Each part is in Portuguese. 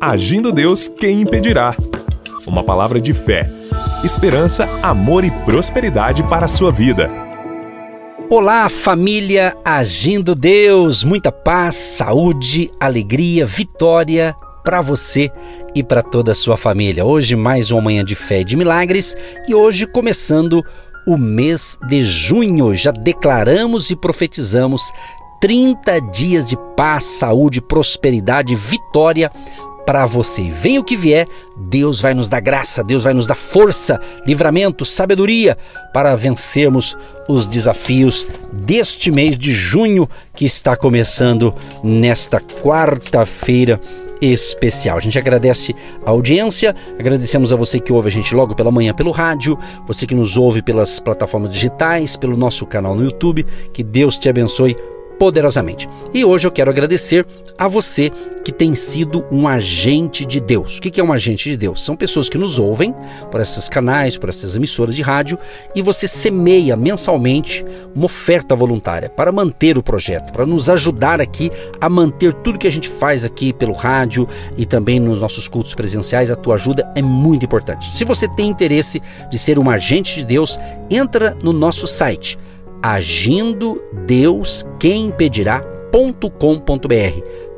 Agindo Deus, quem impedirá? Uma palavra de fé, esperança, amor e prosperidade para a sua vida. Olá, família Agindo Deus, muita paz, saúde, alegria, vitória para você e para toda a sua família. Hoje mais uma manhã de fé e de milagres e hoje começando o mês de junho. Já declaramos e profetizamos 30 dias de paz, saúde, prosperidade, vitória para você. Venha o que vier, Deus vai nos dar graça, Deus vai nos dar força, livramento, sabedoria para vencermos os desafios deste mês de junho que está começando nesta quarta-feira especial. A gente agradece a audiência, agradecemos a você que ouve a gente logo pela manhã pelo rádio, você que nos ouve pelas plataformas digitais, pelo nosso canal no YouTube. Que Deus te abençoe poderosamente. E hoje eu quero agradecer a você que tem sido um agente de Deus. O que é um agente de Deus? São pessoas que nos ouvem por esses canais, por essas emissoras de rádio e você semeia mensalmente uma oferta voluntária para manter o projeto, para nos ajudar aqui a manter tudo que a gente faz aqui pelo rádio e também nos nossos cultos presenciais. A tua ajuda é muito importante. Se você tem interesse de ser um agente de Deus, entra no nosso site agindo Deus quem impedirá.com.br.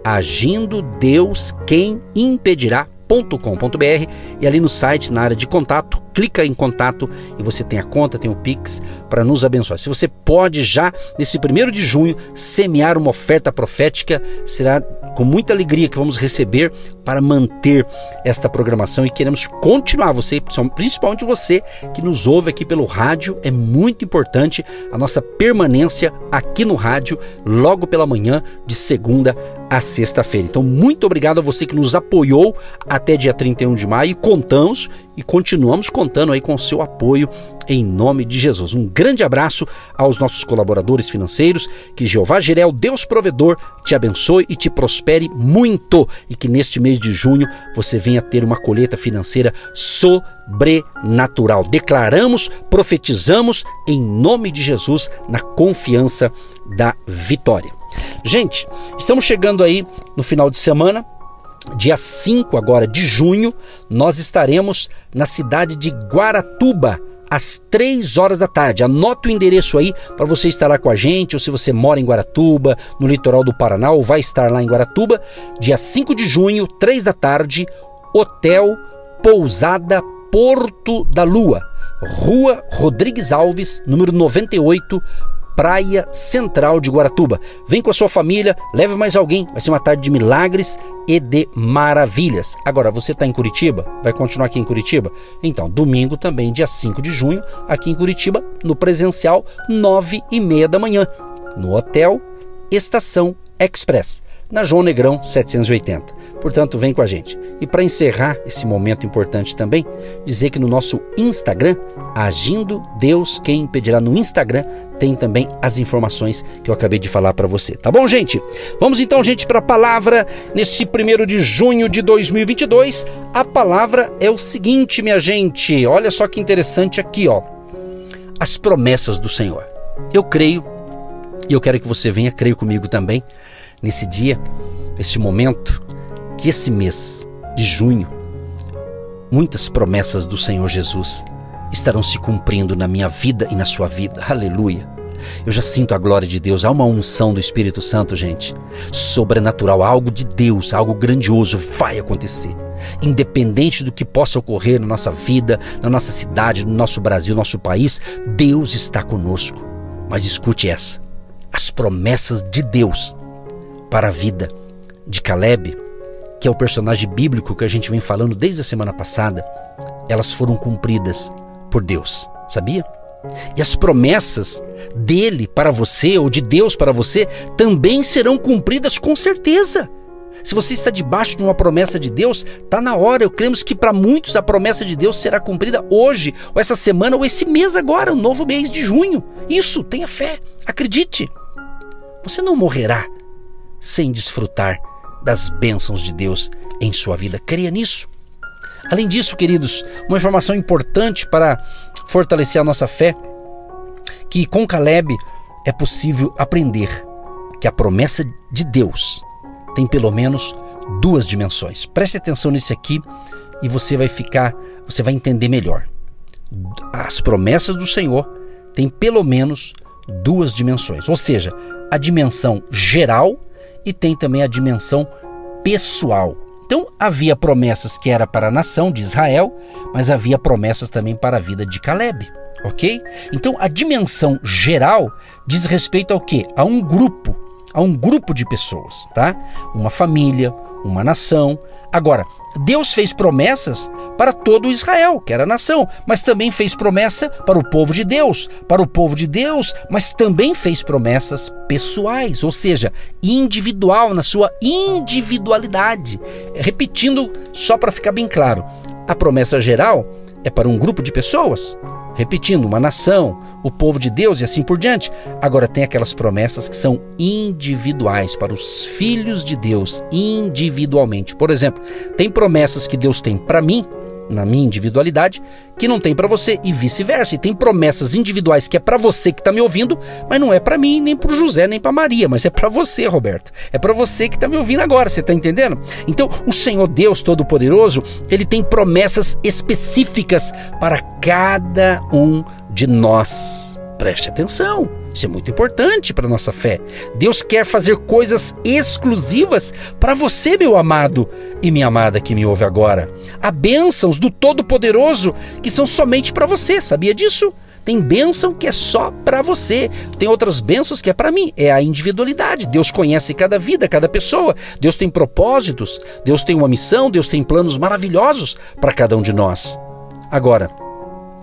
Agindo Deus quem impedirá.com.br e ali no site, na área de contato, clica em contato e você tem a conta, tem o Pix para nos abençoar. Se você pode já, nesse primeiro de junho, semear uma oferta profética, será com muita alegria que vamos receber para manter esta programação e queremos continuar. Você, principalmente você que nos ouve aqui pelo rádio, é muito importante a nossa permanência aqui no rádio, logo pela manhã, de segunda a sexta-feira. Então, muito obrigado a você que nos apoiou até dia 31 de maio. Contamos e continuamos contando aí com o seu apoio em nome de Jesus. Um grande abraço aos nossos colaboradores financeiros, que Jeová Jirel, Deus provedor, te abençoe e te prospere muito e que neste mês de junho você venha ter uma colheita financeira sobrenatural. Declaramos, profetizamos em nome de Jesus na confiança da vitória. Gente, estamos chegando aí no final de semana, Dia 5 agora de junho, nós estaremos na cidade de Guaratuba, às 3 horas da tarde. Anota o endereço aí para você estar lá com a gente, ou se você mora em Guaratuba, no litoral do Paraná, ou vai estar lá em Guaratuba, dia 5 de junho, 3 da tarde, Hotel Pousada Porto da Lua, Rua Rodrigues Alves, número 98, Praia Central de Guaratuba. Vem com a sua família, leve mais alguém. Vai ser uma tarde de milagres e de maravilhas. Agora, você está em Curitiba? Vai continuar aqui em Curitiba? Então, domingo também, dia 5 de junho, aqui em Curitiba, no presencial, 9 e meia da manhã, no Hotel Estação Express na João Negrão 780. Portanto, vem com a gente. E para encerrar esse momento importante também, dizer que no nosso Instagram, Agindo Deus Quem Impedirá, no Instagram, tem também as informações que eu acabei de falar para você. Tá bom, gente? Vamos então, gente, para a palavra nesse primeiro de junho de 2022. A palavra é o seguinte, minha gente. Olha só que interessante aqui, ó. As promessas do Senhor. Eu creio, e eu quero que você venha crer comigo também nesse dia, neste momento, que esse mês de junho, muitas promessas do Senhor Jesus estarão se cumprindo na minha vida e na sua vida. Aleluia. Eu já sinto a glória de Deus, há uma unção do Espírito Santo, gente. Sobrenatural, algo de Deus, algo grandioso vai acontecer. Independente do que possa ocorrer na nossa vida, na nossa cidade, no nosso Brasil, no nosso país, Deus está conosco. Mas escute essa: as promessas de Deus para a vida de Caleb, que é o personagem bíblico que a gente vem falando desde a semana passada, elas foram cumpridas por Deus, sabia? E as promessas dele para você, ou de Deus para você, também serão cumpridas com certeza. Se você está debaixo de uma promessa de Deus, está na hora. Eu cremos que para muitos a promessa de Deus será cumprida hoje, ou essa semana, ou esse mês agora, o novo mês de junho. Isso, tenha fé, acredite. Você não morrerá sem desfrutar das bênçãos de Deus em sua vida. Creia nisso. Além disso, queridos, uma informação importante para fortalecer a nossa fé, que com Caleb é possível aprender que a promessa de Deus tem pelo menos duas dimensões. Preste atenção nisso aqui e você vai ficar, você vai entender melhor. As promessas do Senhor têm pelo menos duas dimensões, ou seja, a dimensão geral e tem também a dimensão pessoal. Então havia promessas que era para a nação de Israel, mas havia promessas também para a vida de Caleb, ok? Então a dimensão geral diz respeito ao que? A um grupo, a um grupo de pessoas, tá? Uma família, uma nação. Agora, Deus fez promessas para todo Israel, que era nação, mas também fez promessa para o povo de Deus, para o povo de Deus, mas também fez promessas pessoais, ou seja, individual, na sua individualidade. Repetindo, só para ficar bem claro, a promessa geral é para um grupo de pessoas, repetindo, uma nação, o povo de Deus e assim por diante. Agora tem aquelas promessas que são individuais para os filhos de Deus, individualmente. Por exemplo, tem promessas que Deus tem para mim na minha individualidade, que não tem para você e vice-versa. E tem promessas individuais que é para você que está me ouvindo, mas não é para mim, nem para José, nem para Maria, mas é para você, Roberto. É para você que está me ouvindo agora, você está entendendo? Então, o Senhor Deus Todo-Poderoso, ele tem promessas específicas para cada um de nós. Preste atenção. Isso é muito importante para nossa fé. Deus quer fazer coisas exclusivas para você, meu amado e minha amada que me ouve agora. Há bênçãos do Todo-Poderoso que são somente para você, sabia disso? Tem bênção que é só para você. Tem outras bênçãos que é para mim. É a individualidade. Deus conhece cada vida, cada pessoa. Deus tem propósitos. Deus tem uma missão. Deus tem planos maravilhosos para cada um de nós. Agora,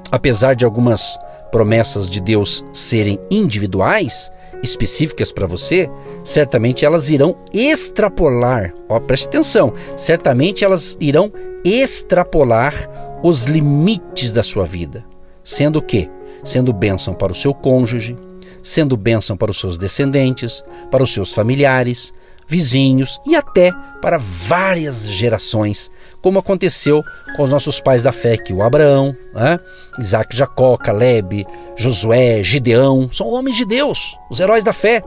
apesar de algumas promessas de Deus serem individuais, específicas para você, certamente elas irão extrapolar, ó, preste atenção, certamente elas irão extrapolar os limites da sua vida. Sendo o quê? Sendo bênção para o seu cônjuge, sendo bênção para os seus descendentes, para os seus familiares, vizinhos e até para várias gerações, como aconteceu com os nossos pais da fé, que o Abraão, né? Isaac, Jacó, Caleb, Josué, Gideão, são homens de Deus, os heróis da fé,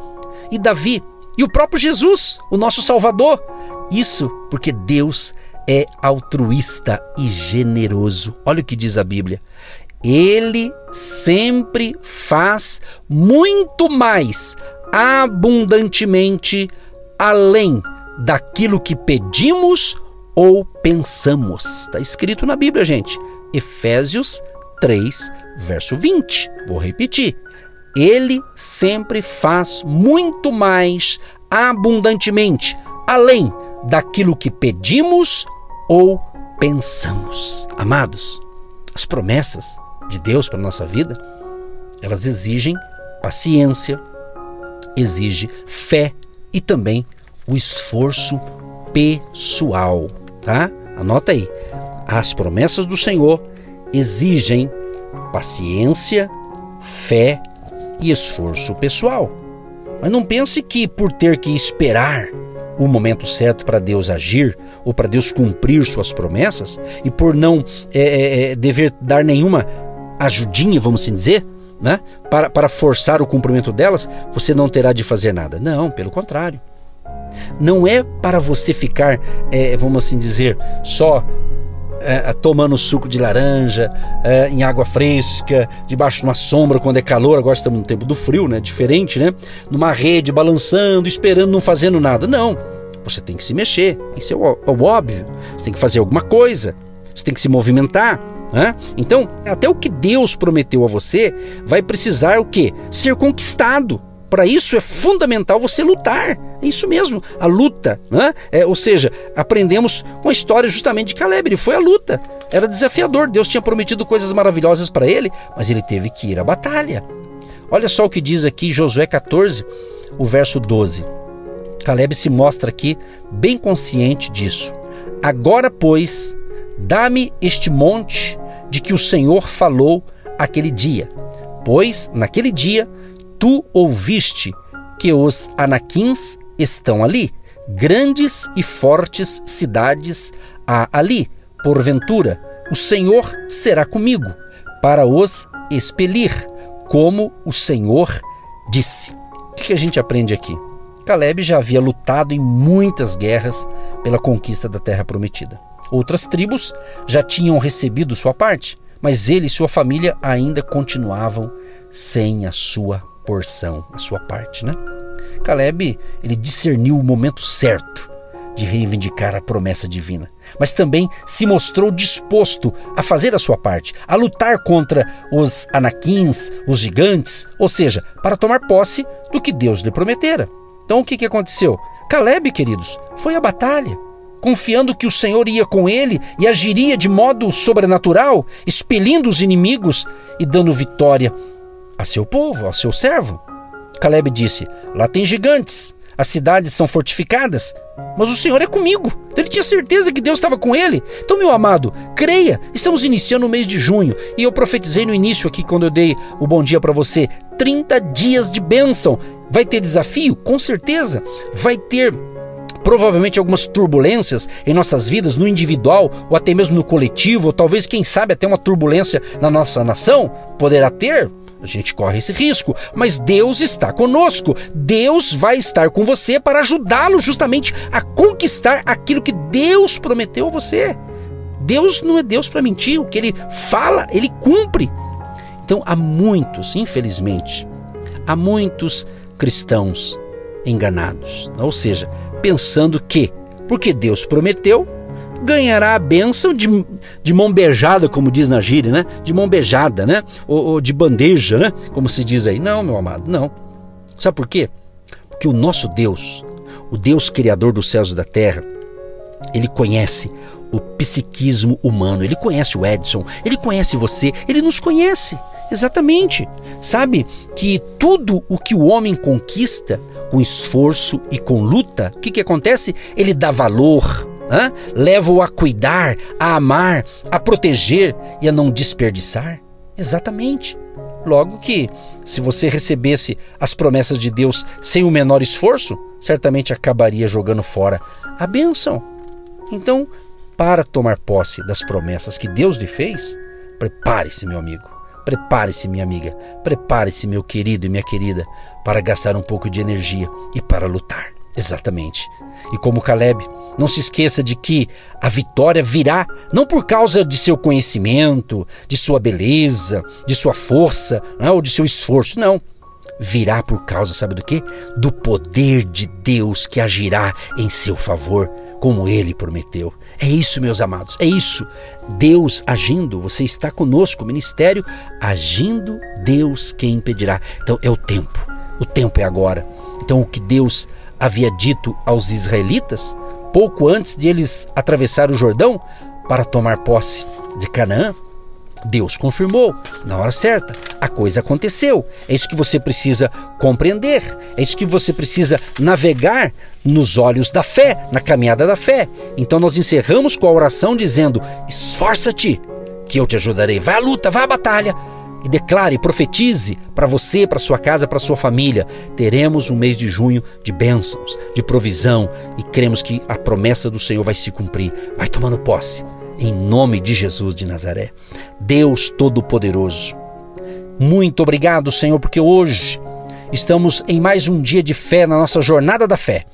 e Davi, e o próprio Jesus, o nosso Salvador. Isso porque Deus é altruísta e generoso. Olha o que diz a Bíblia. Ele sempre faz muito mais abundantemente além daquilo que pedimos ou pensamos. Está escrito na Bíblia, gente. Efésios 3, verso 20. Vou repetir. Ele sempre faz muito mais abundantemente, além daquilo que pedimos ou pensamos. Amados, as promessas de Deus para nossa vida, elas exigem paciência, exige fé, e também o esforço pessoal, tá? Anota aí. As promessas do Senhor exigem paciência, fé e esforço pessoal. Mas não pense que por ter que esperar o momento certo para Deus agir ou para Deus cumprir suas promessas e por não é, é, é, dever dar nenhuma ajudinha, vamos assim dizer, né? para, para forçar o cumprimento delas, você não terá de fazer nada. Não, pelo contrário. Não é para você ficar, é, vamos assim dizer, só é, tomando suco de laranja, é, em água fresca, debaixo de uma sombra quando é calor, agora estamos no tempo do frio, né? Diferente, né? Numa rede, balançando, esperando, não fazendo nada. Não. Você tem que se mexer. Isso é o, é o óbvio. Você tem que fazer alguma coisa. Você tem que se movimentar. Né? Então, até o que Deus prometeu a você vai precisar o quê? Ser conquistado. Para isso é fundamental você lutar. É isso mesmo, a luta. Né? É, ou seja, aprendemos com a história justamente de Caleb. Ele foi a luta. Era desafiador. Deus tinha prometido coisas maravilhosas para ele, mas ele teve que ir à batalha. Olha só o que diz aqui Josué 14, o verso 12. Caleb se mostra aqui bem consciente disso. Agora, pois, dá-me este monte de que o Senhor falou aquele dia. Pois naquele dia tu ouviste que os anaquins estão ali, grandes e fortes cidades há ali. Porventura, o Senhor será comigo para os expelir, como o Senhor disse. O que a gente aprende aqui? Caleb já havia lutado em muitas guerras pela conquista da terra prometida. Outras tribos já tinham recebido sua parte, mas ele e sua família ainda continuavam sem a sua porção, a sua parte, né? Caleb, ele discerniu o momento certo de reivindicar a promessa divina, mas também se mostrou disposto a fazer a sua parte, a lutar contra os anaquins, os gigantes, ou seja, para tomar posse do que Deus lhe prometera. Então o que, que aconteceu? Caleb, queridos, foi à batalha, confiando que o Senhor ia com ele e agiria de modo sobrenatural, expelindo os inimigos e dando vitória a seu povo, ao seu servo. Caleb disse: Lá tem gigantes, as cidades são fortificadas, mas o Senhor é comigo. Então ele tinha certeza que Deus estava com ele. Então, meu amado, creia. Estamos iniciando o mês de junho e eu profetizei no início aqui, quando eu dei o bom dia para você: 30 dias de bênção. Vai ter desafio? Com certeza. Vai ter provavelmente algumas turbulências em nossas vidas, no individual ou até mesmo no coletivo, ou talvez, quem sabe, até uma turbulência na nossa nação. Poderá ter, a gente corre esse risco, mas Deus está conosco. Deus vai estar com você para ajudá-lo justamente a conquistar aquilo que Deus prometeu a você. Deus não é Deus para mentir, o que ele fala, ele cumpre. Então há muitos, infelizmente, há muitos cristãos enganados, ou seja, pensando que, porque Deus prometeu, ganhará a bênção de, de mão beijada, como diz na gíria, né? De mão beijada, né? Ou, ou de bandeja, né? Como se diz aí. Não, meu amado, não. Sabe por quê? Porque o nosso Deus, o Deus criador dos céus e da terra, ele conhece o psiquismo humano, ele conhece o Edson, ele conhece você, ele nos conhece. Exatamente. Sabe que tudo o que o homem conquista com esforço e com luta, o que, que acontece? Ele dá valor, leva-o a cuidar, a amar, a proteger e a não desperdiçar? Exatamente. Logo que, se você recebesse as promessas de Deus sem o menor esforço, certamente acabaria jogando fora a bênção. Então, para tomar posse das promessas que Deus lhe fez, prepare-se, meu amigo. Prepare-se, minha amiga. Prepare-se, meu querido e minha querida, para gastar um pouco de energia e para lutar. Exatamente. E como Caleb, não se esqueça de que a vitória virá não por causa de seu conhecimento, de sua beleza, de sua força né, ou de seu esforço, não. Virá por causa, sabe do que? Do poder de Deus que agirá em seu favor, como ele prometeu. É isso, meus amados, é isso. Deus agindo, você está conosco, ministério agindo, Deus quem impedirá. Então é o tempo, o tempo é agora. Então o que Deus havia dito aos israelitas, pouco antes de eles atravessar o Jordão para tomar posse de Canaã, Deus confirmou na hora certa. A coisa aconteceu. É isso que você precisa compreender. É isso que você precisa navegar nos olhos da fé, na caminhada da fé. Então nós encerramos com a oração dizendo: Esforça-te, que eu te ajudarei. Vai à luta, vai à batalha e declare, profetize para você, para sua casa, para sua família. Teremos um mês de junho de bênçãos, de provisão e cremos que a promessa do Senhor vai se cumprir. Vai tomando posse. Em nome de Jesus de Nazaré. Deus Todo-Poderoso. Muito obrigado, Senhor, porque hoje estamos em mais um dia de fé na nossa jornada da fé.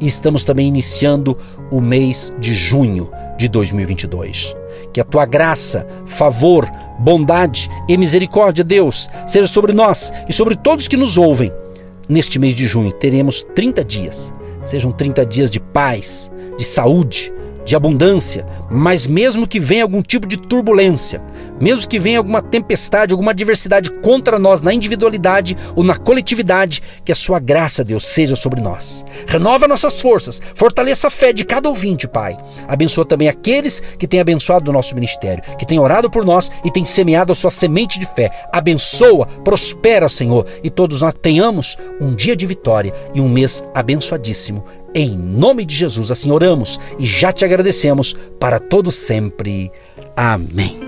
E estamos também iniciando o mês de junho de 2022. Que a tua graça, favor, bondade e misericórdia, Deus, seja sobre nós e sobre todos que nos ouvem. Neste mês de junho teremos 30 dias. Sejam 30 dias de paz, de saúde, de abundância, mas mesmo que venha algum tipo de turbulência, mesmo que venha alguma tempestade, alguma adversidade contra nós na individualidade ou na coletividade, que a sua graça, Deus, seja sobre nós. Renova nossas forças, fortaleça a fé de cada ouvinte, Pai. Abençoa também aqueles que têm abençoado o nosso ministério, que têm orado por nós e têm semeado a sua semente de fé. Abençoa, prospera, Senhor, e todos nós tenhamos um dia de vitória e um mês abençoadíssimo em nome de Jesus, assim oramos e já te agradecemos para todo sempre. Amém.